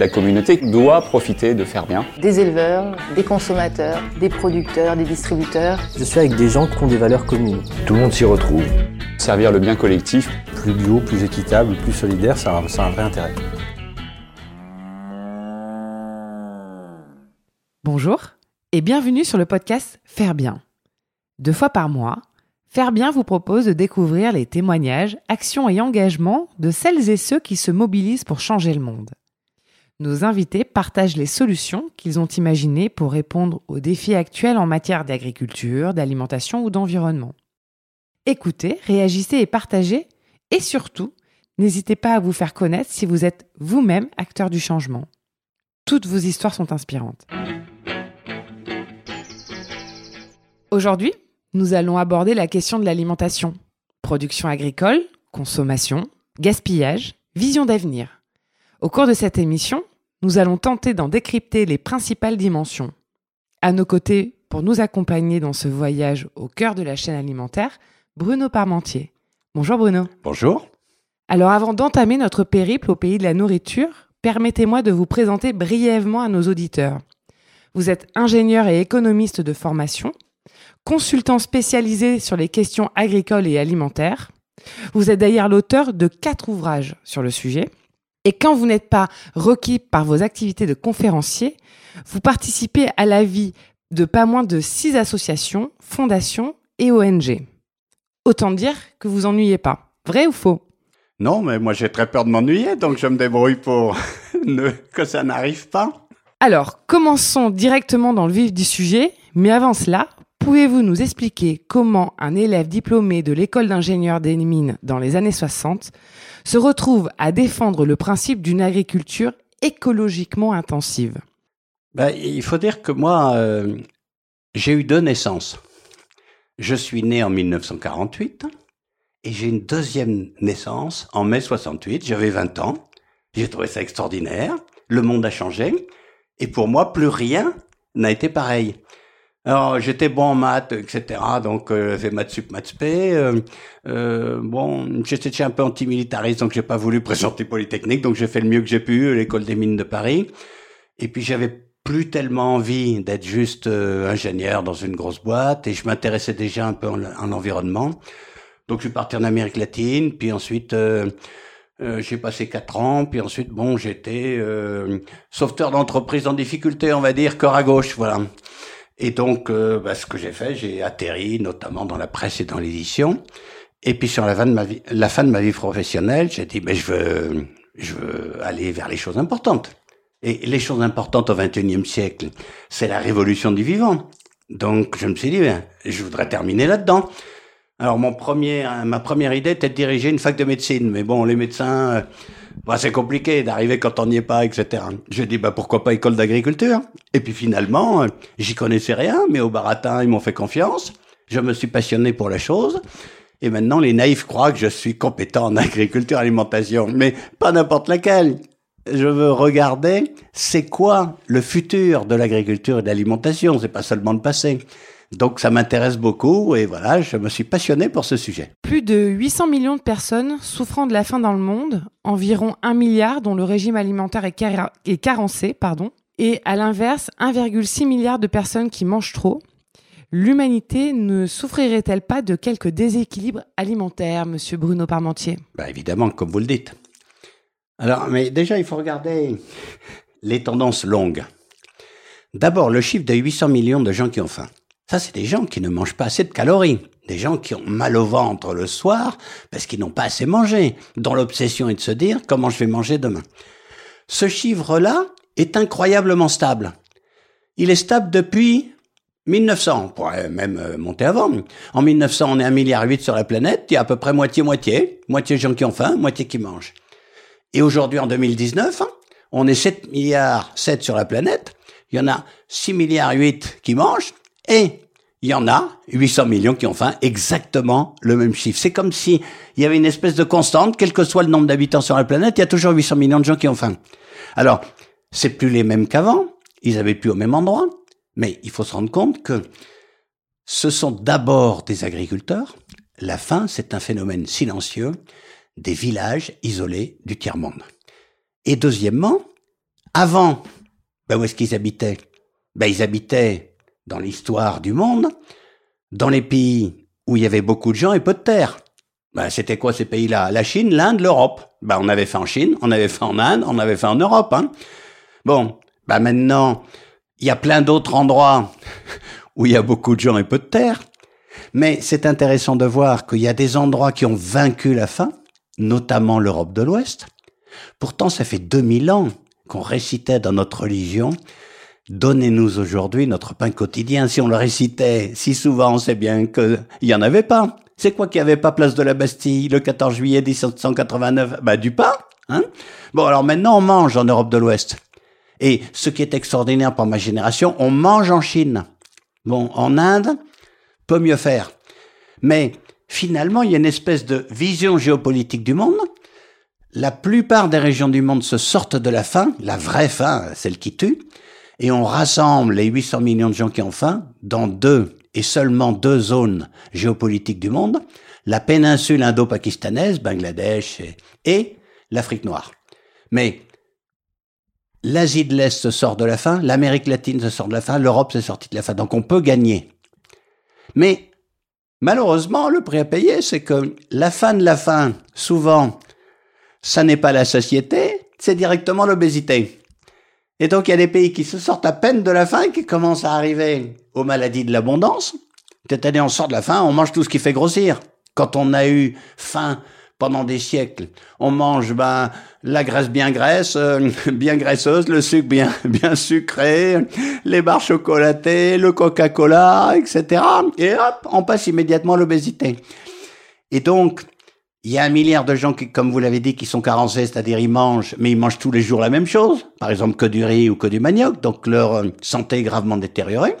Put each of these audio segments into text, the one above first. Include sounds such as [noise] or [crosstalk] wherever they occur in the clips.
La communauté doit profiter de faire bien. Des éleveurs, des consommateurs, des producteurs, des distributeurs. Je suis avec des gens qui ont des valeurs communes. Tout le monde s'y retrouve. Servir le bien collectif. Plus bio, plus équitable, plus solidaire, ça a, ça a un vrai intérêt. Bonjour et bienvenue sur le podcast Faire bien. Deux fois par mois, Faire bien vous propose de découvrir les témoignages, actions et engagements de celles et ceux qui se mobilisent pour changer le monde. Nos invités partagent les solutions qu'ils ont imaginées pour répondre aux défis actuels en matière d'agriculture, d'alimentation ou d'environnement. Écoutez, réagissez et partagez, et surtout, n'hésitez pas à vous faire connaître si vous êtes vous-même acteur du changement. Toutes vos histoires sont inspirantes. Aujourd'hui, nous allons aborder la question de l'alimentation. Production agricole, consommation, gaspillage, vision d'avenir. Au cours de cette émission, nous allons tenter d'en décrypter les principales dimensions. À nos côtés, pour nous accompagner dans ce voyage au cœur de la chaîne alimentaire, Bruno Parmentier. Bonjour Bruno. Bonjour. Alors avant d'entamer notre périple au pays de la nourriture, permettez-moi de vous présenter brièvement à nos auditeurs. Vous êtes ingénieur et économiste de formation, consultant spécialisé sur les questions agricoles et alimentaires. Vous êtes d'ailleurs l'auteur de quatre ouvrages sur le sujet. Et quand vous n'êtes pas requis par vos activités de conférencier, vous participez à la vie de pas moins de six associations, fondations et ONG. Autant dire que vous ennuyez pas. Vrai ou faux? Non, mais moi j'ai très peur de m'ennuyer, donc je me débrouille pour [laughs] que ça n'arrive pas. Alors, commençons directement dans le vif du sujet, mais avant cela, Pouvez-vous nous expliquer comment un élève diplômé de l'école d'ingénieurs des mines dans les années 60 se retrouve à défendre le principe d'une agriculture écologiquement intensive ben, Il faut dire que moi, euh, j'ai eu deux naissances. Je suis né en 1948 et j'ai une deuxième naissance en mai 68. J'avais 20 ans. J'ai trouvé ça extraordinaire. Le monde a changé. Et pour moi, plus rien n'a été pareil. Alors j'étais bon en maths, etc. Donc euh, maths sup, maths spé. Euh, euh, bon, j'étais un peu antimilitariste, donc j'ai pas voulu [laughs] présenter Polytechnique, donc j'ai fait le mieux que j'ai pu, l'école des mines de Paris. Et puis j'avais plus tellement envie d'être juste euh, ingénieur dans une grosse boîte, et je m'intéressais déjà un peu en, en, environnement. Donc je suis parti en Amérique latine, puis ensuite euh, j'ai passé quatre ans, puis ensuite bon j'étais sauveteur d'entreprise en difficulté, on va dire, cœur à gauche, voilà. Et donc, euh, bah, ce que j'ai fait, j'ai atterri notamment dans la presse et dans l'édition. Et puis sur la fin de ma vie, la fin de ma vie professionnelle, j'ai dit, ben, je veux, je veux aller vers les choses importantes. Et les choses importantes au XXIe siècle, c'est la révolution du vivant. Donc, je me suis dit, ben, je voudrais terminer là-dedans. Alors, mon premier, ma première idée était de diriger une fac de médecine. Mais bon, les médecins, bah, c'est compliqué d'arriver quand on n'y est pas, etc. J'ai dit, bah, pourquoi pas école d'agriculture? Et puis finalement, euh, j'y connaissais rien, mais au baratin, ils m'ont fait confiance. Je me suis passionné pour la chose. Et maintenant, les naïfs croient que je suis compétent en agriculture, alimentation. Mais pas n'importe laquelle. Je veux regarder, c'est quoi le futur de l'agriculture et de l'alimentation? C'est pas seulement le passé. Donc ça m'intéresse beaucoup et voilà, je me suis passionné pour ce sujet. Plus de 800 millions de personnes souffrant de la faim dans le monde, environ 1 milliard dont le régime alimentaire est, est carencé, pardon, et à l'inverse 1,6 milliard de personnes qui mangent trop. L'humanité ne souffrirait-elle pas de quelques déséquilibres alimentaires, monsieur Bruno Parmentier? Bah Évidemment, comme vous le dites. Alors, mais déjà, il faut regarder les tendances longues. D'abord, le chiffre de 800 millions de gens qui ont faim. Ça, c'est des gens qui ne mangent pas assez de calories. Des gens qui ont mal au ventre le soir parce qu'ils n'ont pas assez mangé. Dans l'obsession est de se dire comment je vais manger demain. Ce chiffre-là est incroyablement stable. Il est stable depuis 1900. On pourrait même euh, monter avant. En 1900, on est 1,8 milliard sur la planète. Il y a à peu près moitié-moitié. Moitié gens qui ont faim, moitié qui mangent. Et aujourd'hui, en 2019, on est 7 milliards 7 sur la planète. Il y en a 6 milliards 8 qui mangent et il y en a 800 millions qui ont faim, exactement le même chiffre. C'est comme si il y avait une espèce de constante, quel que soit le nombre d'habitants sur la planète, il y a toujours 800 millions de gens qui ont faim. Alors, c'est plus les mêmes qu'avant, ils avaient plus au même endroit, mais il faut se rendre compte que ce sont d'abord des agriculteurs. La faim, c'est un phénomène silencieux des villages isolés du tiers-monde. Et deuxièmement, Avant, ben où est-ce qu'ils habitaient? Ben Ils habitaient dans l'histoire du monde, dans les pays où il y avait beaucoup de gens et peu de terre. Ben, c'était quoi ces pays-là? La Chine, l'Inde, l'Europe. Ben, on avait fait en Chine, on avait fait en Inde, on avait fait en Europe. Hein. Bon, ben maintenant, il y a plein d'autres endroits [laughs] où il y a beaucoup de gens et peu de terre. Mais c'est intéressant de voir qu'il y a des endroits qui ont vaincu la faim, notamment l'Europe de l'Ouest. Pourtant, ça fait 2000 ans qu'on récitait dans notre religion Donnez-nous aujourd'hui notre pain quotidien. Si on le récitait si souvent, on sait bien qu'il n'y en avait pas. C'est quoi qu'il n'y avait pas place de la Bastille le 14 juillet 1789 Bah du pain. Hein bon, alors maintenant on mange en Europe de l'Ouest. Et ce qui est extraordinaire pour ma génération, on mange en Chine. Bon, en Inde, peut mieux faire. Mais finalement, il y a une espèce de vision géopolitique du monde. La plupart des régions du monde se sortent de la faim, la vraie faim, celle qui tue, et on rassemble les 800 millions de gens qui ont faim dans deux et seulement deux zones géopolitiques du monde, la péninsule indo-pakistanaise, Bangladesh et, l'Afrique noire. Mais l'Asie de l'Est se sort de la faim, l'Amérique latine se sort de la faim, l'Europe s'est sortie de la faim. Donc on peut gagner. Mais malheureusement, le prix à payer, c'est que la fin de la faim, souvent, ça n'est pas la satiété, c'est directement l'obésité. Et donc, il y a des pays qui se sortent à peine de la faim, qui commencent à arriver aux maladies de l'abondance. Cette année, on sort de la faim, on mange tout ce qui fait grossir. Quand on a eu faim pendant des siècles, on mange ben la graisse bien graisse, euh, [laughs] bien graisseuse, le sucre bien [laughs] bien sucré, les barres chocolatées, le Coca-Cola, etc. Et hop, on passe immédiatement à l'obésité. Et donc, il y a un milliard de gens qui, comme vous l'avez dit, qui sont carencés, c'est-à-dire ils mangent, mais ils mangent tous les jours la même chose, par exemple que du riz ou que du manioc, donc leur euh, santé est gravement détériorée.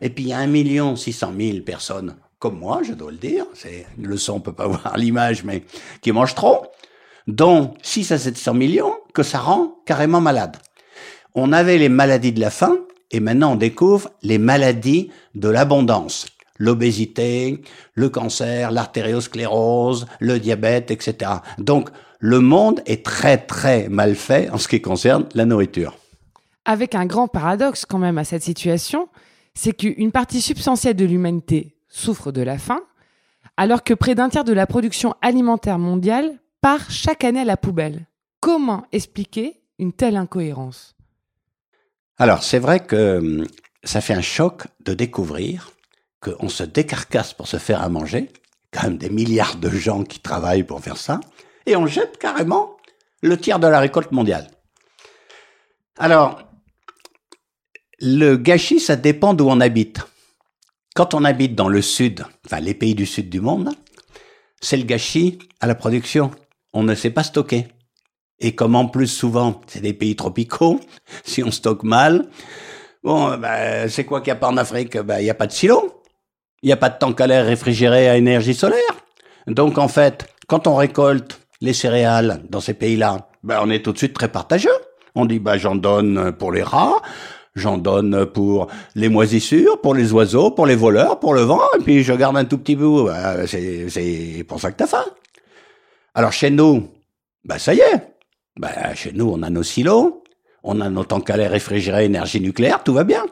Et puis il y a un million six cent mille personnes, comme moi, je dois le dire, c'est le son, on peut pas [laughs] voir l'image, mais qui mangent trop, dont 6 à 700 millions que ça rend carrément malade. On avait les maladies de la faim, et maintenant on découvre les maladies de l'abondance l'obésité, le cancer, l'artériosclérose, le diabète, etc. Donc, le monde est très très mal fait en ce qui concerne la nourriture. Avec un grand paradoxe quand même à cette situation, c'est qu'une partie substantielle de l'humanité souffre de la faim, alors que près d'un tiers de la production alimentaire mondiale part chaque année à la poubelle. Comment expliquer une telle incohérence? Alors, c'est vrai que hum, ça fait un choc de découvrir qu'on se décarcasse pour se faire à manger, quand même des milliards de gens qui travaillent pour faire ça, et on jette carrément le tiers de la récolte mondiale. Alors, le gâchis, ça dépend d'où on habite. Quand on habite dans le sud, enfin les pays du sud du monde, c'est le gâchis à la production. On ne sait pas stocker. Et comme en plus souvent, c'est des pays tropicaux, [laughs] si on stocke mal, bon, ben, c'est quoi qu'il n'y a pas en Afrique? Ben, il n'y a pas de silo. Il n'y a pas de tank à l'air réfrigéré à énergie solaire. Donc en fait, quand on récolte les céréales dans ces pays-là, ben, on est tout de suite très partageux. On dit ben, j'en donne pour les rats, j'en donne pour les moisissures, pour les oiseaux, pour les voleurs, pour le vent, et puis je garde un tout petit bout. Ben, c'est pour ça que t'as faim. Alors chez nous, ben ça y est. Ben, chez nous, on a nos silos, on a nos tanks à l'air réfrigérés, énergie nucléaire, tout va bien.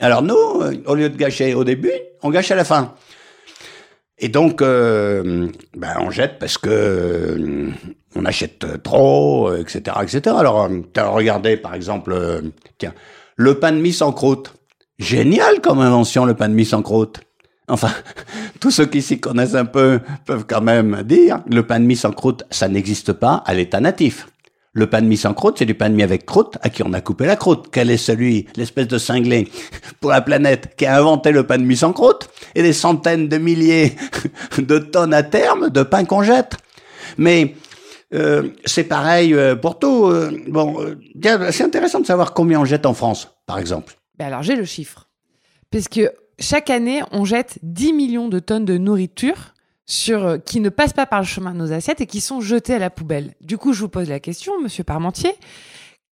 Alors nous, euh, au lieu de gâcher au début, on gâche à la fin. Et donc, euh, ben, on jette parce que euh, on achète trop, etc., etc. Alors, regardé, par exemple, tiens, le pain de mie sans croûte. Génial comme invention, le pain de mie sans croûte. Enfin, [laughs] tous ceux qui s'y connaissent un peu peuvent quand même dire, le pain de mie sans croûte, ça n'existe pas à l'état natif. Le pain de mie sans croûte, c'est du pain de mie avec croûte à qui on a coupé la croûte. Quel est celui, l'espèce de cinglé [laughs] pour la planète qui a inventé le pain de mie sans croûte et des centaines de milliers [laughs] de tonnes à terme de pain qu'on jette. Mais euh, c'est pareil euh, pour tout. Euh, bon, c'est intéressant de savoir combien on jette en France, par exemple. Ben alors j'ai le chiffre. Puisque chaque année, on jette 10 millions de tonnes de nourriture sur, euh, qui ne passent pas par le chemin de nos assiettes et qui sont jetés à la poubelle. Du coup, je vous pose la question, Monsieur Parmentier,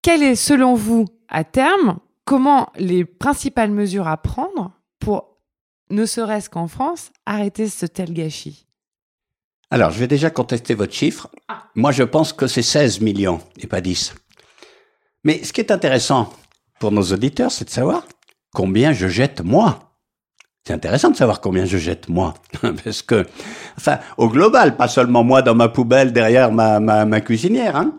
quelle est, selon vous, à terme, comment les principales mesures à prendre pour, ne serait-ce qu'en France, arrêter ce tel gâchis? Alors, je vais déjà contester votre chiffre. Moi, je pense que c'est 16 millions et pas 10. Mais ce qui est intéressant pour nos auditeurs, c'est de savoir combien je jette moi. C'est intéressant de savoir combien je jette moi, [laughs] parce que, enfin, au global, pas seulement moi dans ma poubelle derrière ma, cuisinière. Hein.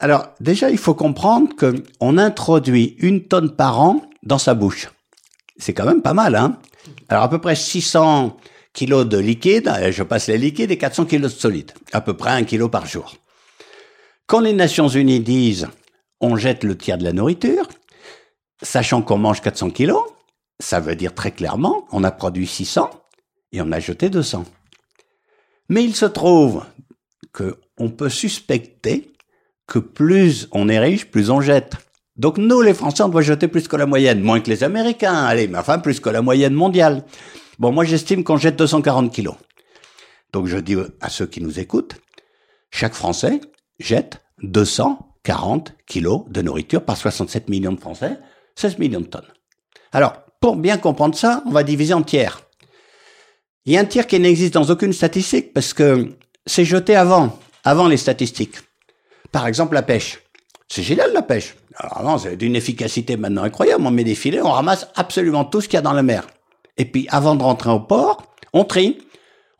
Alors déjà, il faut comprendre que on introduit une tonne par an dans sa bouche. C'est quand même pas mal, hein. Alors à peu près 600 kilos de liquide, je passe les liquides, et 400 kilos de solide, à peu près un kilo par jour. Quand les Nations Unies disent on jette le tiers de la nourriture, sachant qu'on mange 400 kilos, ça veut dire très clairement, on a produit 600 et on a jeté 200. Mais il se trouve que on peut suspecter que plus on est riche, plus on jette. Donc nous, les Français, on doit jeter plus que la moyenne, moins que les Américains, allez, mais enfin plus que la moyenne mondiale. Bon, moi j'estime qu'on jette 240 kilos. Donc je dis à ceux qui nous écoutent, chaque Français jette 240 kilos de nourriture par 67 millions de Français, 16 millions de tonnes. Alors, pour bien comprendre ça, on va diviser en tiers. Il y a un tiers qui n'existe dans aucune statistique parce que c'est jeté avant, avant les statistiques. Par exemple, la pêche. C'est génial la pêche. Alors non, c'est d'une efficacité maintenant incroyable. On met des filets, on ramasse absolument tout ce qu'il y a dans la mer. Et puis, avant de rentrer au port, on trie.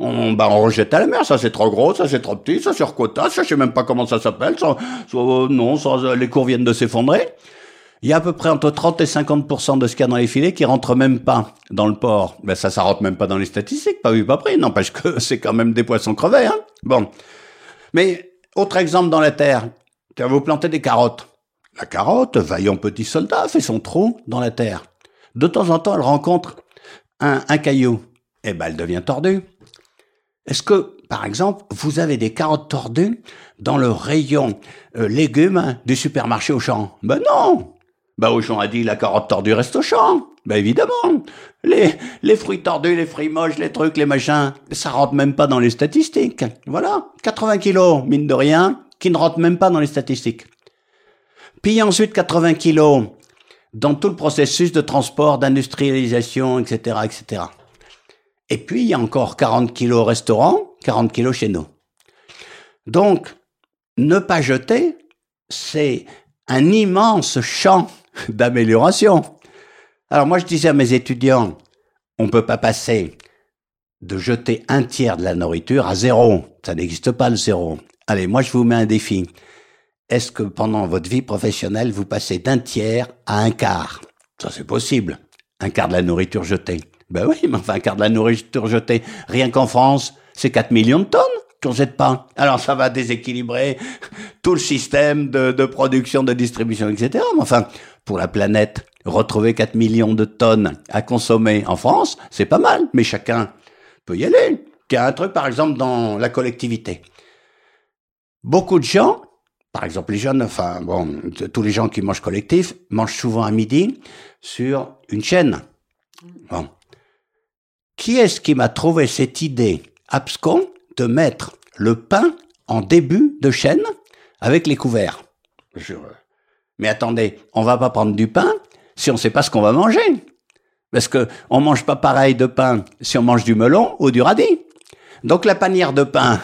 On, bah, on rejette à la mer. Ça, c'est trop gros, ça, c'est trop petit, ça, c'est quota, ça, je sais même pas comment ça s'appelle. Ça, non, les cours viennent de s'effondrer. Il y a à peu près entre 30 et 50% de ce qu'il y a dans les filets qui rentrent même pas dans le port. Ben ça, ça rentre même pas dans les statistiques, pas vu, pas pris. N'empêche que [laughs] c'est quand même des poissons crevés. Hein bon. Mais autre exemple dans la terre. Tu vous planter des carottes. La carotte, vaillant petit soldat, fait son trou dans la terre. De temps en temps, elle rencontre un, caillou. Eh ben, elle devient tordue. Est-ce que, par exemple, vous avez des carottes tordues dans le rayon euh, légumes du supermarché au champ Ben non bah Auchan a dit la carotte tordue reste au champ. Bah évidemment. Les, fruits tordus, les fruits moches, les trucs, les machins, ça rentre même pas dans les statistiques. Voilà. 80 kilos, mine de rien, qui ne rentrent même pas dans les statistiques. Puis ensuite 80 kilos dans tout le processus de transport, d'industrialisation, etc., etc. Et puis il y a encore 40 kilos au restaurant, 40 kilos chez nous. Donc, ne pas jeter, c'est un immense champ [laughs] d'amélioration. Alors moi, je disais à mes étudiants, on peut pas passer de jeter un tiers de la nourriture à zéro. Ça n'existe pas le zéro. Allez, moi, je vous mets un défi. Est-ce que pendant votre vie professionnelle, vous passez d'un tiers à un quart? Ça, c'est possible. Un quart de la nourriture jetée. Ben oui, mais enfin, un quart de la nourriture jetée, rien qu'en France, c'est 4 millions de tonnes jette pas. Alors ça va déséquilibrer tout le système de, de production, de distribution, etc. Mais enfin, pour la planète, retrouver 4 millions de tonnes à consommer en France, c'est pas mal, mais chacun peut y aller. Il y a un truc, par exemple, dans la collectivité. Beaucoup de gens, par exemple les jeunes, enfin bon, tous les gens qui mangent collectif, mangent souvent à midi sur une chaîne. Bon. Qui est-ce qui m'a trouvé cette idée abscon de mettre le pain en début de chaîne avec les couverts mais attendez, on va pas prendre du pain si on sait pas ce qu'on va manger. Parce que on mange pas pareil de pain si on mange du melon ou du radis. Donc la panière de pain,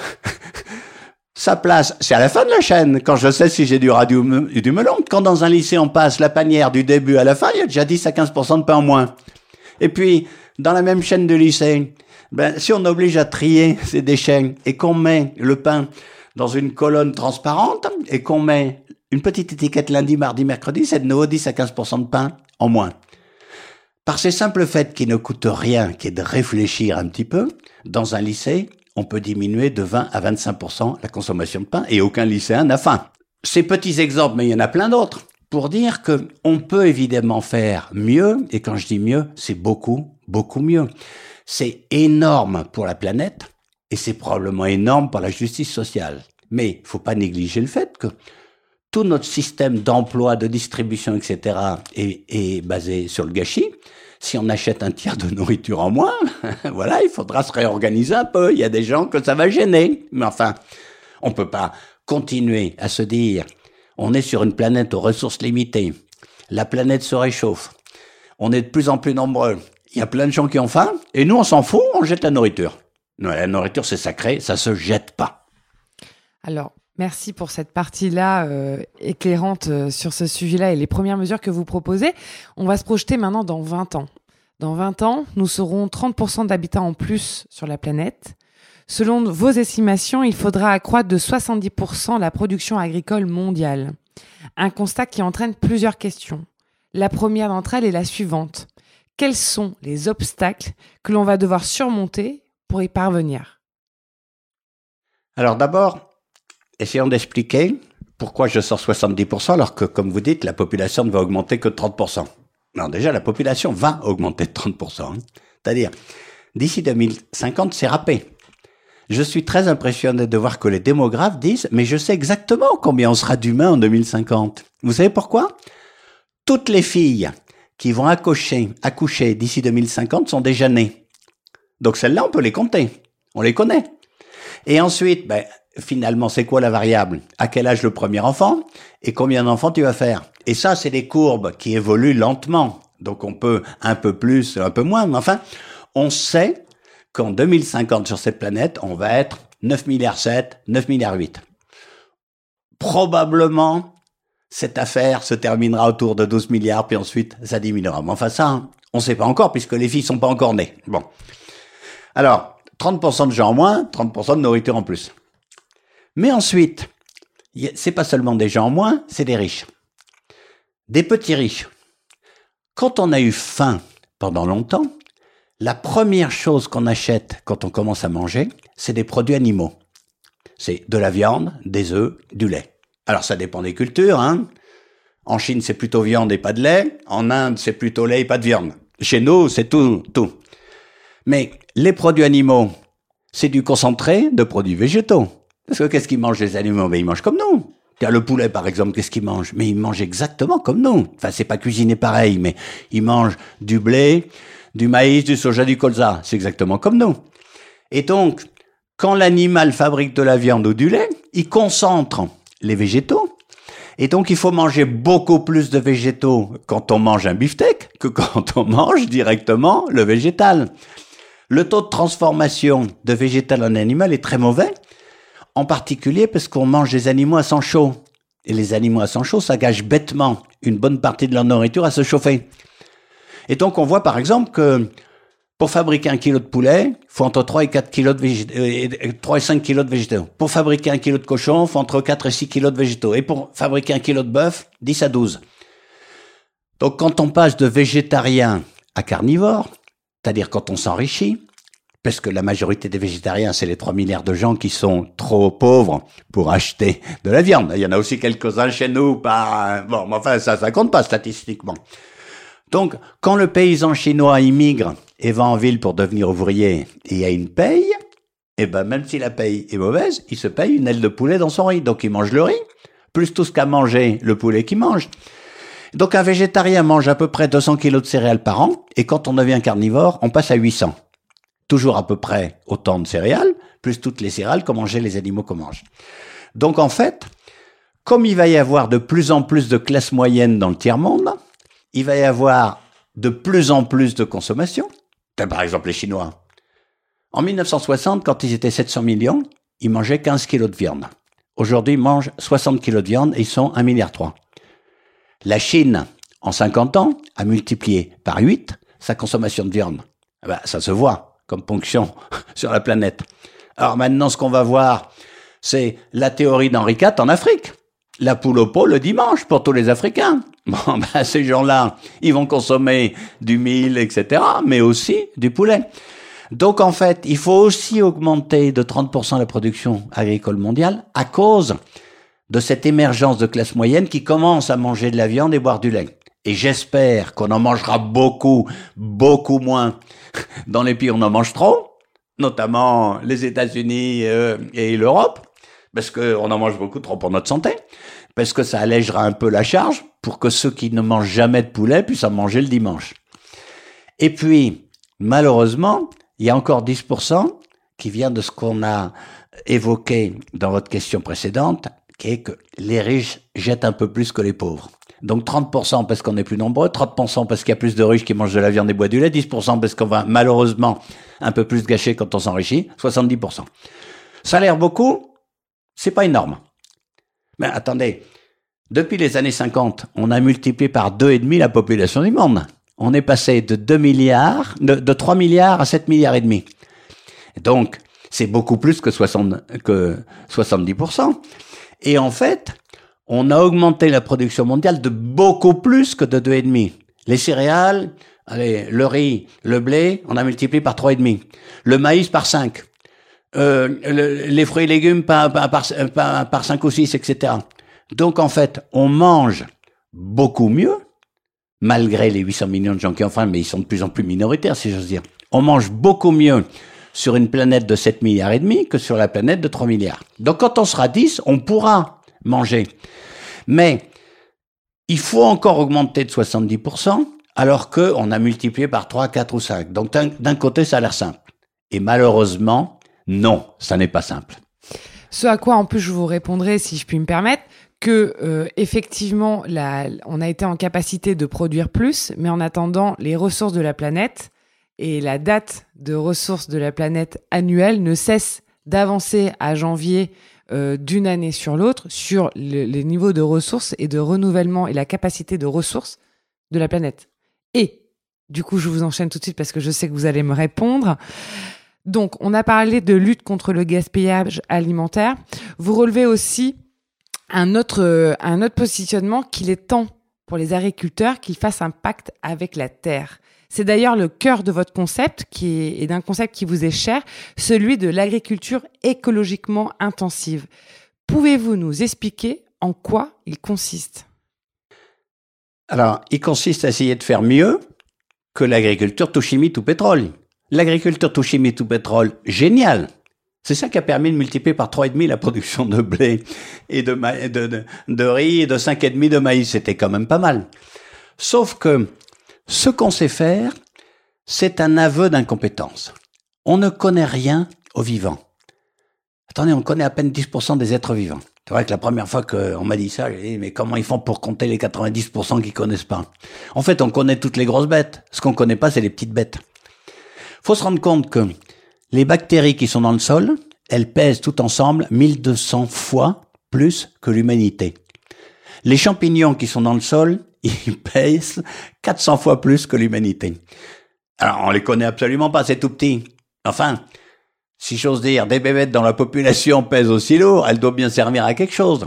[laughs] sa place, c'est à la fin de la chaîne, quand je sais si j'ai du radis ou du melon. Quand dans un lycée on passe la panière du début à la fin, il y a déjà 10 à 15% de pain en moins. Et puis, dans la même chaîne de lycée, ben, si on oblige à trier ces déchets et qu'on met le pain dans une colonne transparente et qu'on met une petite étiquette lundi, mardi, mercredi, c'est de nouveau 10 à 15% de pain en moins. Par ces simples faits qui ne coûtent rien, qui est de réfléchir un petit peu, dans un lycée, on peut diminuer de 20 à 25% la consommation de pain et aucun lycéen n'a faim. Ces petits exemples, mais il y en a plein d'autres, pour dire que on peut évidemment faire mieux, et quand je dis mieux, c'est beaucoup, beaucoup mieux. C'est énorme pour la planète, et c'est probablement énorme pour la justice sociale. Mais faut pas négliger le fait que tout notre système d'emploi, de distribution, etc. Est, basé sur le gâchis. Si on achète un tiers de nourriture en moins, [laughs] voilà, il faudra se réorganiser un peu. Il y a des gens que ça va gêner. Mais enfin, on peut pas continuer à se dire, on est sur une planète aux ressources limitées. La planète se réchauffe. On est de plus en plus nombreux. Il y a plein de gens qui ont faim. Et nous, on s'en fout, on jette la nourriture. Non, la nourriture, c'est sacré, ça se jette pas. Alors, Merci pour cette partie-là euh, éclairante euh, sur ce sujet-là et les premières mesures que vous proposez. On va se projeter maintenant dans 20 ans. Dans 20 ans, nous serons 30% d'habitants en plus sur la planète. Selon vos estimations, il faudra accroître de 70% la production agricole mondiale. Un constat qui entraîne plusieurs questions. La première d'entre elles est la suivante. Quels sont les obstacles que l'on va devoir surmonter pour y parvenir? Alors d'abord, essayons d'expliquer pourquoi je sors 70% alors que, comme vous dites, la population ne va augmenter que de 30%. Non, déjà, la population va augmenter de 30%. hein. C'est-à-dire, d'ici 2050, c'est râpé. Je suis très impressionné de voir que les démographes disent, mais je sais exactement combien on sera d'humains en 2050. Vous savez pourquoi? Toutes les filles qui vont accoucher, accoucher d'ici 2050 sont déjà nées. Donc celles-là, on peut les compter. On les connaît. Et ensuite, ben, finalement, c'est quoi la variable? À quel âge le premier enfant? Et combien d'enfants tu vas faire? Et ça, c'est des courbes qui évoluent lentement. Donc on peut un peu plus, un peu moins. Mais enfin, on sait qu'en 2050 sur cette planète, on va être 9 milliards 7, 9 milliards 8. Probablement, cette affaire se terminera autour de 12 milliards, puis ensuite, ça diminuera. Mais enfin, ça, hein, on ne sait pas encore, puisque les filles sont pas encore nées. Bon. Alors, 30% de gens en moins, 30% de nourriture en plus. Mais ensuite, c'est pas seulement des gens en moins, c'est des riches. Des petits riches. Quand on a eu faim pendant longtemps, la première chose qu'on achète quand on commence à manger, c'est des produits animaux. C'est de la viande, des œufs, du lait. Alors ça dépend des cultures, hein. En Chine, c'est plutôt viande et pas de lait. En Inde, c'est plutôt lait et pas de viande. Chez nous, c'est tout, tout. Mais les produits animaux, c'est du concentré de produits végétaux. Parce que qu'est-ce qu'ils mangent les animaux? Ben ils mangent comme nous. Le poulet, par exemple, qu'est-ce qu'il mange Mais il mange exactement comme nous. Enfin, c'est pas cuisiné pareil, mais il mange du blé, du maïs, du soja, du colza. C'est exactement comme nous. Et donc, quand l'animal fabrique de la viande ou du lait, il concentre les végétaux. Et donc, il faut manger beaucoup plus de végétaux quand on mange un beefsteak que [laughs] quand on mange directement le végétal. Le taux de transformation de végétal en animal est très mauvais, en particulier parce qu'on mange des animaux à sang chaud. Et les animaux à sang chaud, ça gâche bêtement une bonne partie de leur nourriture à se chauffer. Et donc, on voit par exemple que pour fabriquer un kilo de poulet, faut entre 3 et 4 kilos de végétaux, euh, 3 et 5 kilos de végétaux. Pour fabriquer un kilo de cochon, faut entre 4 et 6 kilos de végétaux. Et pour fabriquer un kilo de bœuf, 10 à 12. Donc, quand on passe de végétarien à carnivore, c'est-à-dire quand on s'enrichit, parce que la majorité des végétariens, c'est les 3 milliards de gens qui sont trop pauvres pour acheter de la viande. Il y en a aussi quelques-uns chez nous, pas, bon, mais enfin, ça, ça compte pas statistiquement. Donc, quand le paysan chinois immigre et va en ville pour devenir ouvrier et a une paye, eh ben, même si la paye est mauvaise, il se paye une aile de poulet dans son riz. Donc, il mange le riz, plus tout ce qu'a mangé le poulet qu'il mange. Donc, un végétarien mange à peu près 200 kilos de céréales par an, et quand on devient carnivore, on passe à 800. Toujours à peu près autant de céréales, plus toutes les céréales qu'ont mangé les animaux qu'on mange. Donc, en fait, comme il va y avoir de plus en plus de classes moyennes dans le tiers-monde, il va y avoir de plus en plus de consommation. Par exemple, les Chinois. En 1960, quand ils étaient 700 millions, ils mangeaient 15 kilos de viande. Aujourd'hui, ils mangent 60 kilos de viande et ils sont 1,3 milliard. La Chine, en 50 ans, a multiplié par 8 sa consommation de viande. Ah ben, ça se voit comme ponction [laughs] sur la planète. Alors maintenant, ce qu'on va voir, c'est la théorie d'Henri IV en Afrique. La poule au pot le dimanche pour tous les Africains. [laughs] Bon, ben, ces gens-là, ils vont consommer du mil, etc., mais aussi du poulet. Donc, en fait, il faut aussi augmenter de 30% la production agricole mondiale à cause de cette émergence de classe moyenne qui commence à manger de la viande et boire du lait. Et j'espère qu'on en mangera beaucoup, beaucoup moins [laughs] dans les pays on en mange trop, notamment les États-Unis euh, et l'Europe, parce qu'on en mange beaucoup trop pour notre santé, parce que ça allègera un peu la charge pour que ceux qui ne mangent jamais de poulet puissent en manger le dimanche. Et puis, malheureusement, il y a encore 10% qui vient de ce qu'on a évoqué dans votre question précédente, qui est que les riches jettent un peu plus que les pauvres. Donc 30% parce qu'on est plus nombreux, 30% parce qu'il y a plus de riches qui mangent de la viande et boivent du lait, 10% parce qu'on va malheureusement un peu plus gâcher quand on s'enrichit, 70%. Ça a l'air beaucoup, c'est pas énorme. Mais attendez, depuis les années 50, on a multiplié par deux et demi la population du monde. On est passé de 2 milliards, de, de 3 milliards à 7 milliards et demi. Donc, c'est beaucoup plus que, 60, que 70%. Et en fait, on a augmenté la production mondiale de beaucoup plus que de 2,5. Les céréales, allez, le riz, le blé, on a multiplié par 3,5. Le maïs par 5. Euh, le- les fruits et légumes par, par, par, par, par 5 ou 6, etc. Donc en fait, on mange beaucoup mieux, malgré les 800 millions de gens qui en faim, mais ils sont de plus en plus minoritaires, si j'ose dire. On mange beaucoup mieux sur une planète de 7 milliards et demi que sur la planète de 3 milliards. Donc quand on sera 10, on pourra manger. Mais il faut encore augmenter de 70%, alors qu'on a multiplié par 3, 4 ou 5. Donc d'un côté, ça a l'air simple. Et malheureusement, non, ça n'est pas simple. Ce à quoi, en plus, je vous répondrai, si je puis me permettre, que euh, effectivement, on a été en capacité de produire plus, mais en attendant, les ressources de la planète et la date de ressources de la planète annuelle ne cesse d'avancer à janvier euh, d'une année sur l'autre sur le- les niveaux de ressources et de renouvellement et la capacité de ressources de la planète. Et du coup, je vous enchaîne tout de suite parce que je sais que vous allez me répondre. Donc, on a parlé de lutte contre le gaspillage alimentaire. Vous relevez aussi un autre, euh, un autre positionnement qu'il est temps pour les agriculteurs qu'ils fassent un pacte avec la terre. C'est d'ailleurs le cœur de votre concept, qui est, d'un concept qui vous est cher, celui de l'agriculture écologiquement intensive. Pouvez-vous nous expliquer en quoi il consiste? Alors, il consiste à essayer de faire mieux que l'agriculture tout chimie, tout pétrole. L'agriculture tout chimie, tout pétrole, génial. C'est ça qui a permis de multiplier par 3,5 la production de blé et de, ma- de, de, riz et de 5,5 de maïs. C'était quand même pas mal. Sauf que ce qu'on sait faire, c'est un aveu d'incompétence. On ne connaît rien aux vivants. Attendez, on connaît à peine 10% des êtres vivants. C'est vrai que la première fois qu'on m'a dit ça, j'ai dit, mais comment ils font pour compter les 90% qu'ils connaissent pas? En fait, on connaît toutes les grosses bêtes. Ce qu'on connaît pas, c'est les petites bêtes. Faut se rendre compte que les bactéries qui sont dans le sol, elles pèsent tout ensemble 1200 fois plus que l'humanité. Les champignons qui sont dans le sol, [laughs] ils pèsent 400 fois plus que l'humanité. Alors, on les connaît absolument pas, c'est tout petit. Enfin, si j'ose dire, des bébêtes dans la population pèsent aussi lourd, elles doivent bien servir à quelque chose.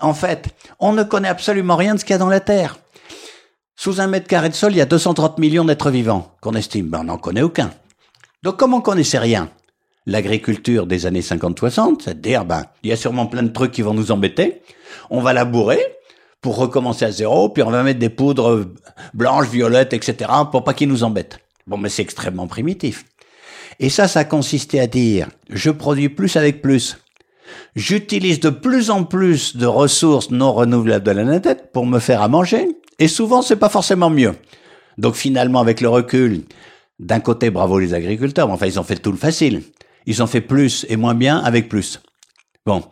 En fait, on ne connaît absolument rien de ce qu'il y a dans la Terre. Sous un mètre carré de sol, il y a 230 millions d'êtres vivants qu'on estime. Ben, on n'en connaît aucun. Donc, comme on connaissait rien, l'agriculture des années 50-60, c'est de dire, ben, il y a sûrement plein de trucs qui vont nous embêter. On va labourer pour recommencer à zéro, puis on va mettre des poudres blanches, violettes, etc., pour pas qu'ils nous embêtent. Bon, mais c'est extrêmement primitif. Et ça, ça consistait à dire, je produis plus avec plus. J'utilise de plus en plus de ressources non renouvelables de la planète pour me faire à manger. Et souvent, c'est pas forcément mieux. Donc finalement, avec le recul, d'un côté, bravo les agriculteurs, mais enfin, ils ont fait tout le facile. Ils ont fait plus et moins bien avec plus. Bon.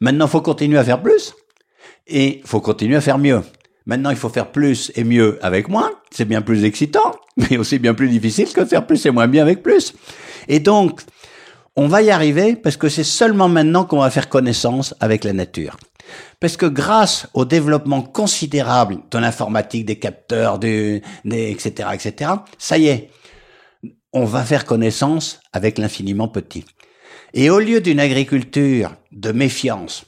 Maintenant, faut continuer à faire plus. Et faut continuer à faire mieux. Maintenant, il faut faire plus et mieux avec moins. C'est bien plus excitant, [laughs] mais aussi bien plus difficile que de faire plus et moins bien avec plus. Et donc, on va y arriver parce que c'est seulement maintenant qu'on va faire connaissance avec la nature. Parce que grâce au développement considérable de l'informatique, des capteurs, du, etc., etc., ça y est, on va faire connaissance avec l'infiniment petit. Et au lieu d'une agriculture de méfiance,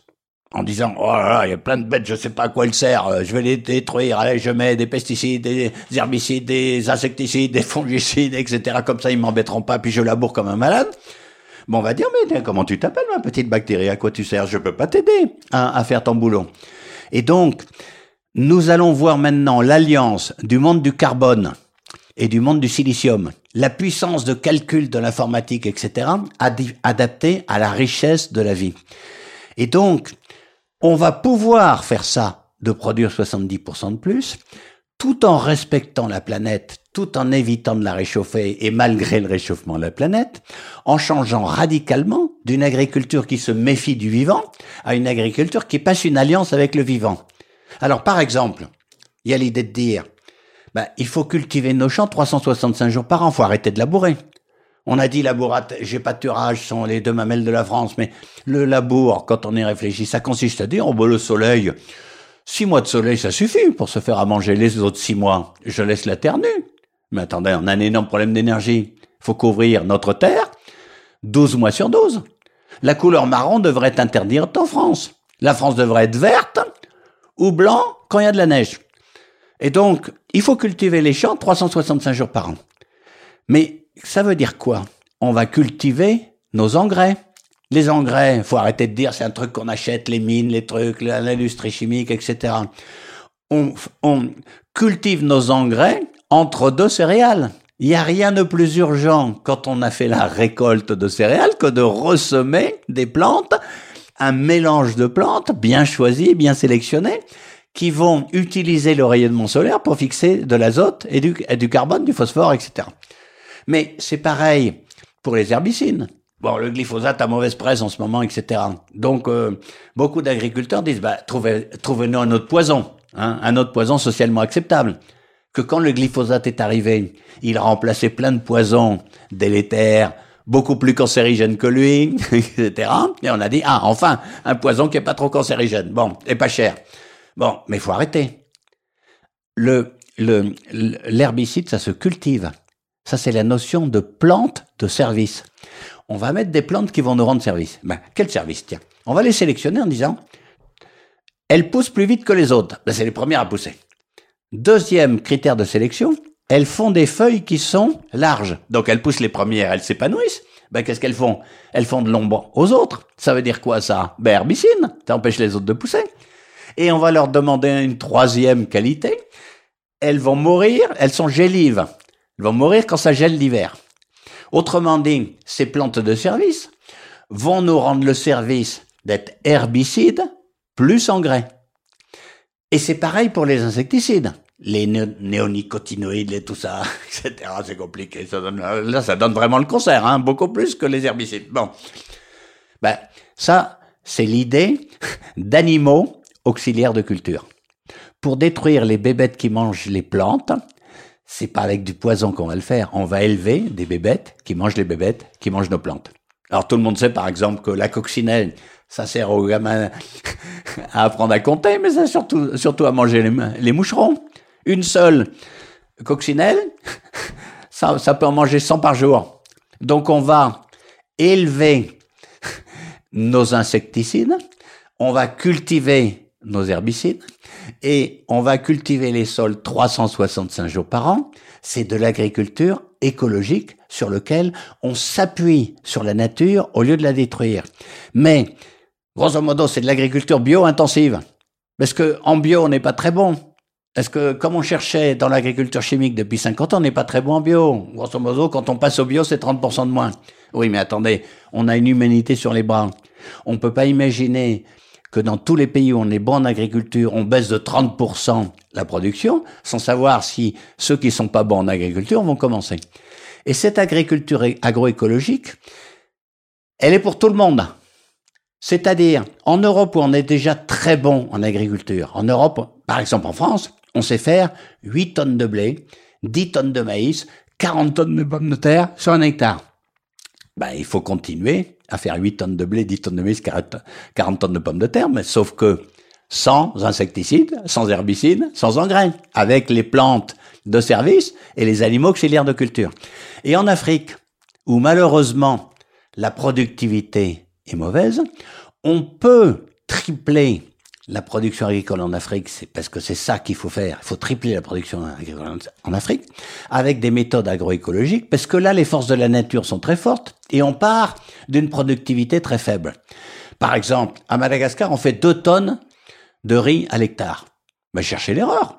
en disant oh là là, il y a plein de bêtes, je sais pas à quoi elles servent, je vais les détruire, allez, je mets des pesticides, des herbicides, des insecticides, des fongicides, etc. Comme ça, ils m'embêteront pas, puis je laboure comme un malade. Bon, on va dire, mais comment tu t'appelles, ma petite bactérie À quoi tu sers? Je peux pas t'aider à, à faire ton boulot. Et donc, nous allons voir maintenant l'alliance du monde du carbone et du monde du silicium, la puissance de calcul de l'informatique, etc., adaptée à la richesse de la vie. Et donc, on va pouvoir faire ça, de produire 70% de plus, tout en respectant la planète, tout en évitant de la réchauffer et malgré le réchauffement de la planète, en changeant radicalement d'une agriculture qui se méfie du vivant à une agriculture qui passe une alliance avec le vivant. Alors, par exemple, il y a l'idée de dire, ben, il faut cultiver nos champs 365 jours par an, faut arrêter de labourer. On a dit laboratoire, pâturage sont les deux mamelles de la France, mais le labour, quand on y réfléchit, ça consiste à dire, oh, bah, le soleil, six mois de soleil, ça suffit pour se faire à manger les autres six mois. Je laisse la terre nue. Mais attendez, on a un énorme problème d'énergie. faut couvrir notre terre 12 mois sur 12. La couleur marron devrait être interdite en France. La France devrait être verte ou blanc quand il y a de la neige. Et donc, il faut cultiver les champs 365 jours par an. Mais ça veut dire quoi? On va cultiver nos engrais. Les engrais, faut arrêter de dire c'est un truc qu'on achète, les mines, les trucs, l'industrie chimique, etc. On, on cultive nos engrais entre deux céréales. Il n'y a rien de plus urgent quand on a fait la récolte de céréales que de ressemer des plantes, un mélange de plantes bien choisi, bien sélectionné, qui vont utiliser le rayonnement solaire pour fixer de l'azote et du, carbone, du phosphore, etc. Mais c'est pareil pour les herbicides. Bon, le glyphosate a mauvaise presse en ce moment, etc. Donc, euh, beaucoup d'agriculteurs disent, bah, trouvez, trouvez-nous un autre poison, hein, un autre poison socialement acceptable que quand le glyphosate est arrivé, il a remplacé plein de poisons délétères, beaucoup plus cancérigènes que lui, [laughs] etc. Et on a dit, ah, enfin, un poison qui est pas trop cancérigène. Bon, et pas cher. Bon, mais il faut arrêter. L'herbicide, ça se cultive. Ça, c'est la notion de plante de service. On va mettre des plantes qui vont nous rendre service. Ben, quel service, tiens? On va les sélectionner en disant, elles poussent plus vite que les autres. Ben, c'est les premières à pousser. Deuxième critère de sélection, elles font des feuilles qui sont larges. Donc elles poussent les premières, elles s'épanouissent. Ben qu'est-ce qu'elles font? Elles font de l'ombre aux autres. Ça veut dire quoi ça? Ben herbicide, ça empêche les autres de pousser. Et on va leur demander une troisième qualité. Elles vont mourir, elles sont gélives. Elles vont mourir quand ça gèle l'hiver. Autrement dit, ces plantes de service vont nous rendre le service d'être herbicides plus engrais. Et c'est pareil pour les insecticides. Les néonicotinoïdes et tout ça, [laughs] etc. C'est compliqué. Ça donne, là, ça donne vraiment le cancer, hein, beaucoup plus que les herbicides. Bon. Ben, ça, c'est l'idée [laughs] d'animaux auxiliaires de culture. Pour détruire les bébêtes qui mangent les plantes, c'est pas avec du poison qu'on va le faire. On va élever des bébêtes qui mangent les bébêtes qui mangent nos plantes. Alors tout le monde sait par exemple que la coccinelle, ça sert aux gamins [laughs] à apprendre à compter, mais ça surtout, surtout à manger les, les moucherons. Une seule coccinelle, [laughs] ça, ça peut en manger 100 par jour. Donc on va élever [laughs] nos insecticides, on va cultiver nos herbicides et on va cultiver les sols 365 jours par an. C'est de l'agriculture écologique sur lequel on s'appuie sur la nature au lieu de la détruire. Mais Grosso modo, c'est de l'agriculture bio-intensive. Parce que en bio, on n'est pas très bon. Est-ce que, comme on cherchait dans l'agriculture chimique depuis 50 ans, on n'est pas très bon en bio. Grosso modo, quand on passe au bio, c'est 30% de moins. Oui, mais attendez, on a une humanité sur les bras. On ne peut pas imaginer que dans tous les pays où on est bon en agriculture, on baisse de 30% la production, sans savoir si ceux qui sont pas bons en agriculture vont commencer. Et cette agriculture agroécologique, elle est pour tout le monde. C'est-à-dire, en Europe où on est déjà très bon en agriculture, en Europe, par exemple en France, on sait faire 8 tonnes de blé, 10 tonnes de maïs, 40 tonnes de pommes de terre sur un hectare. Ben, il faut continuer à faire 8 tonnes de blé, 10 tonnes de maïs, 40 tonnes de pommes de terre, mais sauf que sans insecticides, sans herbicides, sans engrais, avec les plantes de service et les animaux auxiliaires de culture. Et en Afrique, où malheureusement la productivité est mauvaise. On peut tripler la production agricole en Afrique, c'est parce que c'est ça qu'il faut faire. Il faut tripler la production agricole en Afrique avec des méthodes agroécologiques, parce que là, les forces de la nature sont très fortes et on part d'une productivité très faible. Par exemple, à Madagascar, on fait deux tonnes de riz à l'hectare. Mais cherchez l'erreur.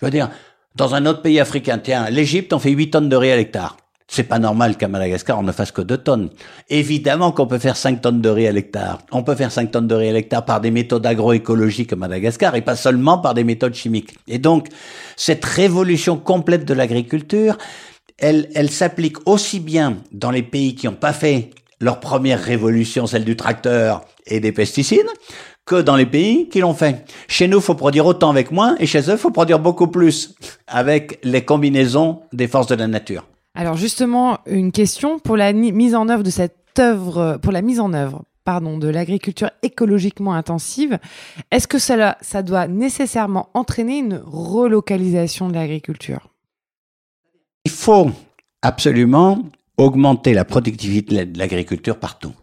Je veux dire, dans un autre pays africain, tiens, l'Égypte, on fait 8 tonnes de riz à l'hectare. C'est pas normal qu'à Madagascar, on ne fasse que 2 tonnes. Évidemment qu'on peut faire 5 tonnes de riz à l'hectare. On peut faire 5 tonnes de riz à l'hectare par des méthodes agroécologiques à Madagascar et pas seulement par des méthodes chimiques. Et donc, cette révolution complète de l'agriculture, elle, elle s'applique aussi bien dans les pays qui n'ont pas fait leur première révolution, celle du tracteur et des pesticides, que dans les pays qui l'ont fait. Chez nous, faut produire autant avec moins, et chez eux, faut produire beaucoup plus avec les combinaisons des forces de la nature. Alors justement, une question pour la mise en œuvre de cette œuvre, pour la mise en œuvre, pardon, de l'agriculture écologiquement intensive. Est-ce que cela, ça doit nécessairement entraîner une relocalisation de l'agriculture? Il faut absolument augmenter la productivité de l'agriculture partout.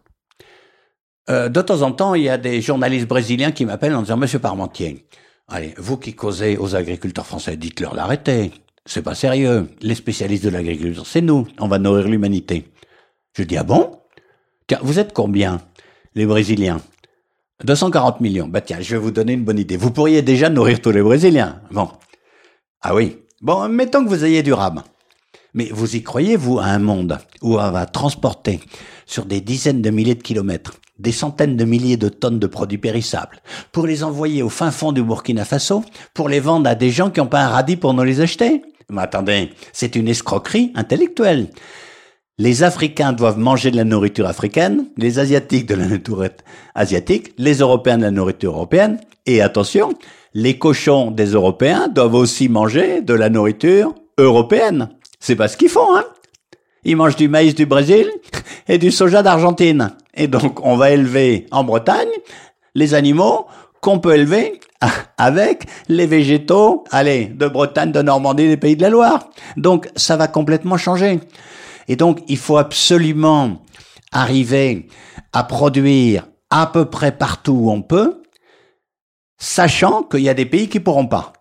Euh, de temps en temps, il y a des journalistes brésiliens qui m'appellent en disant Monsieur Parmentier, allez, vous qui causez aux agriculteurs français, dites-leur d'arrêter. C'est pas sérieux. Les spécialistes de l'agriculture, c'est nous. On va nourrir l'humanité. Je dis ah bon? Tiens, vous êtes combien les Brésiliens? 240 millions. Bah tiens, je vais vous donner une bonne idée. Vous pourriez déjà nourrir tous les Brésiliens. Bon. Ah oui. Bon, mettons que vous ayez du rab. Mais vous y croyez, vous, à un monde où on va transporter sur des dizaines de milliers de kilomètres des centaines de milliers de tonnes de produits périssables pour les envoyer au fin fond du Burkina Faso pour les vendre à des gens qui n'ont pas un radis pour nous les acheter Mais attendez, c'est une escroquerie intellectuelle. Les Africains doivent manger de la nourriture africaine, les Asiatiques de la nourriture asiatique, les Européens de la nourriture européenne, et attention, les cochons des Européens doivent aussi manger de la nourriture européenne. C'est pas ce qu'ils font, hein Ils mangent du maïs du Brésil et du soja d'Argentine. Et donc, on va élever en Bretagne les animaux qu'on peut élever [laughs] avec les végétaux, allez, de Bretagne, de Normandie, des pays de la Loire. Donc, ça va complètement changer. Et donc, il faut absolument arriver à produire à peu près partout où on peut, sachant qu'il y a des pays qui pourront pas.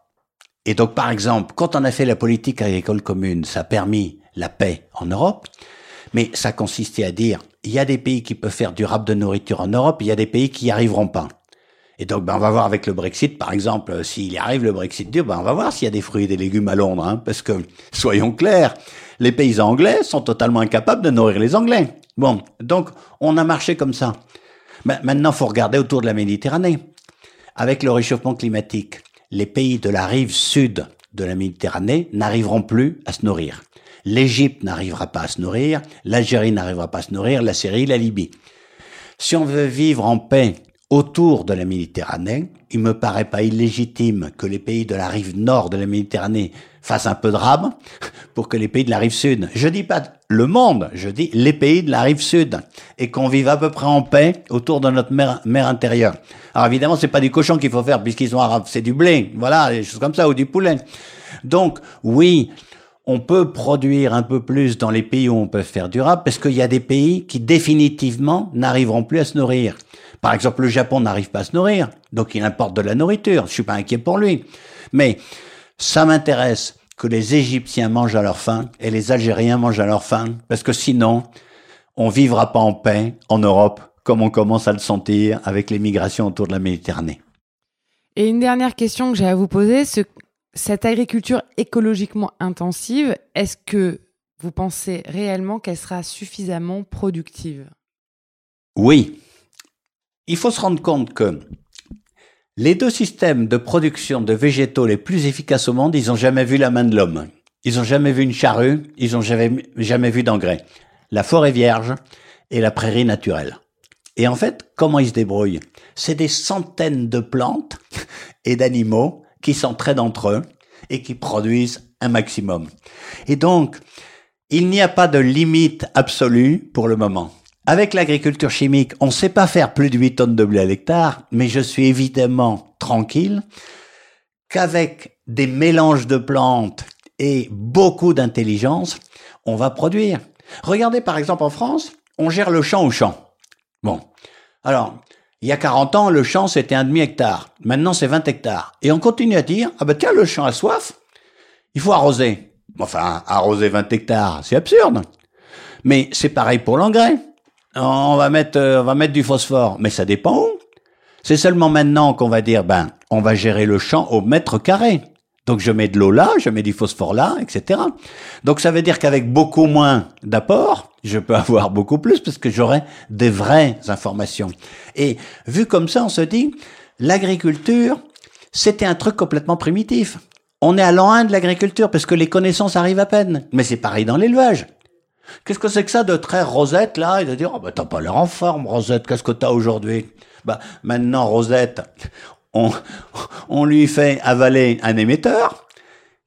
Et donc, par exemple, quand on a fait la politique agricole commune, ça a permis la paix en Europe, mais ça consistait à dire, il y a des pays qui peuvent faire du rap de nourriture en Europe, il y a des pays qui n'y arriveront pas. Et donc, ben, on va voir avec le Brexit, par exemple, s'il y arrive le Brexit dur, ben, on va voir s'il y a des fruits et des légumes à Londres, hein, parce que, [laughs] soyons clairs, les paysans anglais sont totalement incapables de nourrir les Anglais. Bon, donc, on a marché comme ça. Ben, maintenant, faut regarder autour de la Méditerranée. Avec le réchauffement climatique, les pays de la rive sud de la Méditerranée n'arriveront plus à se nourrir. L'Égypte n'arrivera pas à se nourrir, l'Algérie n'arrivera pas à se nourrir, la Syrie, la Libye. Si on veut vivre en paix autour de la Méditerranée, il me paraît pas illégitime que les pays de la rive nord de la Méditerranée fassent un peu de rab pour que les pays de la rive sud, je dis pas le monde, je dis les pays de la rive sud, et qu'on vive à peu près en paix autour de notre mer, mer intérieure. Alors évidemment, c'est pas du cochon qu'il faut faire puisqu'ils sont arabes, c'est du blé, voilà, des choses comme ça, ou du poulet. Donc, oui, on peut produire un peu plus dans les pays où on peut faire du rab, parce qu'il y a des pays qui définitivement n'arriveront plus à se nourrir. Par exemple, le Japon n'arrive pas à se nourrir, donc il importe de la nourriture. Je suis pas inquiet pour lui. Mais ça m'intéresse que les Égyptiens mangent à leur faim et les Algériens mangent à leur faim, parce que sinon, on vivra pas en paix en Europe, comme on commence à le sentir avec les migrations autour de la Méditerranée. Et une dernière question que j'ai à vous poser, ce, cette agriculture écologiquement intensive, est-ce que vous pensez réellement qu'elle sera suffisamment productive? Oui. Il faut se rendre compte que les deux systèmes de production de végétaux les plus efficaces au monde, ils n'ont jamais vu la main de l'homme. Ils n'ont jamais vu une charrue, ils n'ont jamais, jamais vu d'engrais. La forêt vierge et la prairie naturelle. Et en fait, comment ils se débrouillent? C'est des centaines de plantes et d'animaux qui s'entraident entre eux et qui produisent un maximum. Et donc, il n'y a pas de limite absolue pour le moment. Avec l'agriculture chimique, on ne sait pas faire plus de 8 tonnes de blé à l'hectare, mais je suis évidemment tranquille qu'avec des mélanges de plantes et beaucoup d'intelligence, on va produire. Regardez par exemple en France, on gère le champ au champ. Bon. Alors, il y a 40 ans, le champ c'était un demi-hectare. Maintenant, c'est 20 hectares. Et on continue à dire, ah ben tiens, le champ a soif, il faut arroser. Enfin, arroser 20 hectares, c'est absurde. Mais c'est pareil pour l'engrais. On va mettre, on va mettre du phosphore. Mais ça dépend où. C'est seulement maintenant qu'on va dire, ben, on va gérer le champ au mètre carré. Donc je mets de l'eau là, je mets du phosphore là, etc. Donc ça veut dire qu'avec beaucoup moins d'apport, je peux [laughs] avoir beaucoup plus parce que j'aurai des vraies informations. Et vu comme ça, on se dit, l'agriculture, c'était un truc complètement primitif. On est à l'an 1 de l'agriculture parce que les connaissances arrivent à peine. Mais c'est pareil dans l'élevage. Qu'est-ce que c'est que ça de traire Rosette là? Et de dire oh bah t'as pas l'air en forme Rosette. Qu'est-ce que t'as aujourd'hui? Bah maintenant Rosette on on lui fait avaler un émetteur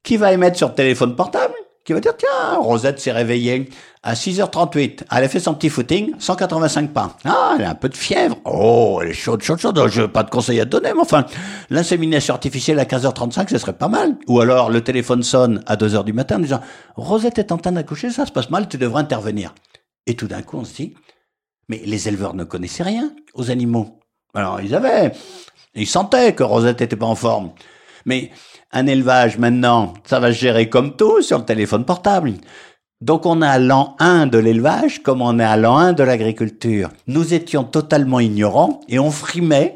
qui va émettre sur téléphone portable qui va dire, tiens, Rosette s'est réveillée à 6h38. Elle a fait son petit footing, 185 pas. Ah, elle a un peu de fièvre. Oh, elle est chaude, chaude, chaude. Je n'ai pas de conseils à te donner, mais enfin, l'insémination artificielle à 15h35, ce serait pas mal. Ou alors, le téléphone sonne à 2h du matin en disant, Rosette est en train d'accoucher, ça se passe mal, tu devrais intervenir. Et tout d'un coup, on se dit, mais les éleveurs ne connaissaient rien aux animaux. Alors, ils avaient, ils sentaient que Rosette n'était pas en forme. Mais un élevage, maintenant, ça va se gérer comme tout sur le téléphone portable. Donc on est à l'an 1 de l'élevage comme on est à l'an 1 de l'agriculture. Nous étions totalement ignorants et on frimait.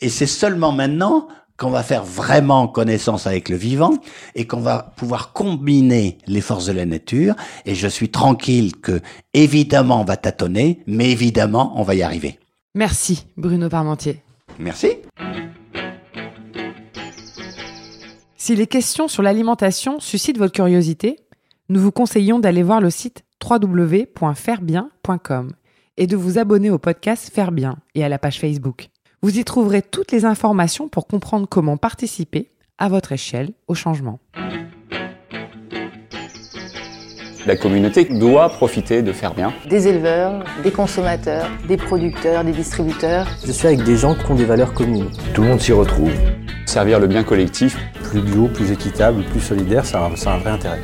Et c'est seulement maintenant qu'on va faire vraiment connaissance avec le vivant et qu'on va pouvoir combiner les forces de la nature. Et je suis tranquille que, évidemment, on va tâtonner, mais évidemment, on va y arriver. Merci, Bruno Parmentier. Merci. Si les questions sur l'alimentation suscitent votre curiosité, nous vous conseillons d'aller voir le site www.fairebien.com et de vous abonner au podcast Faire Bien et à la page Facebook. Vous y trouverez toutes les informations pour comprendre comment participer, à votre échelle, au changement. La communauté doit profiter de faire bien. Des éleveurs, des consommateurs, des producteurs, des distributeurs. Je suis avec des gens qui ont des valeurs communes. Tout le monde s'y retrouve. Servir le bien collectif Plus bio, plus équitable, plus solidaire, ça a, ça a un vrai intérêt.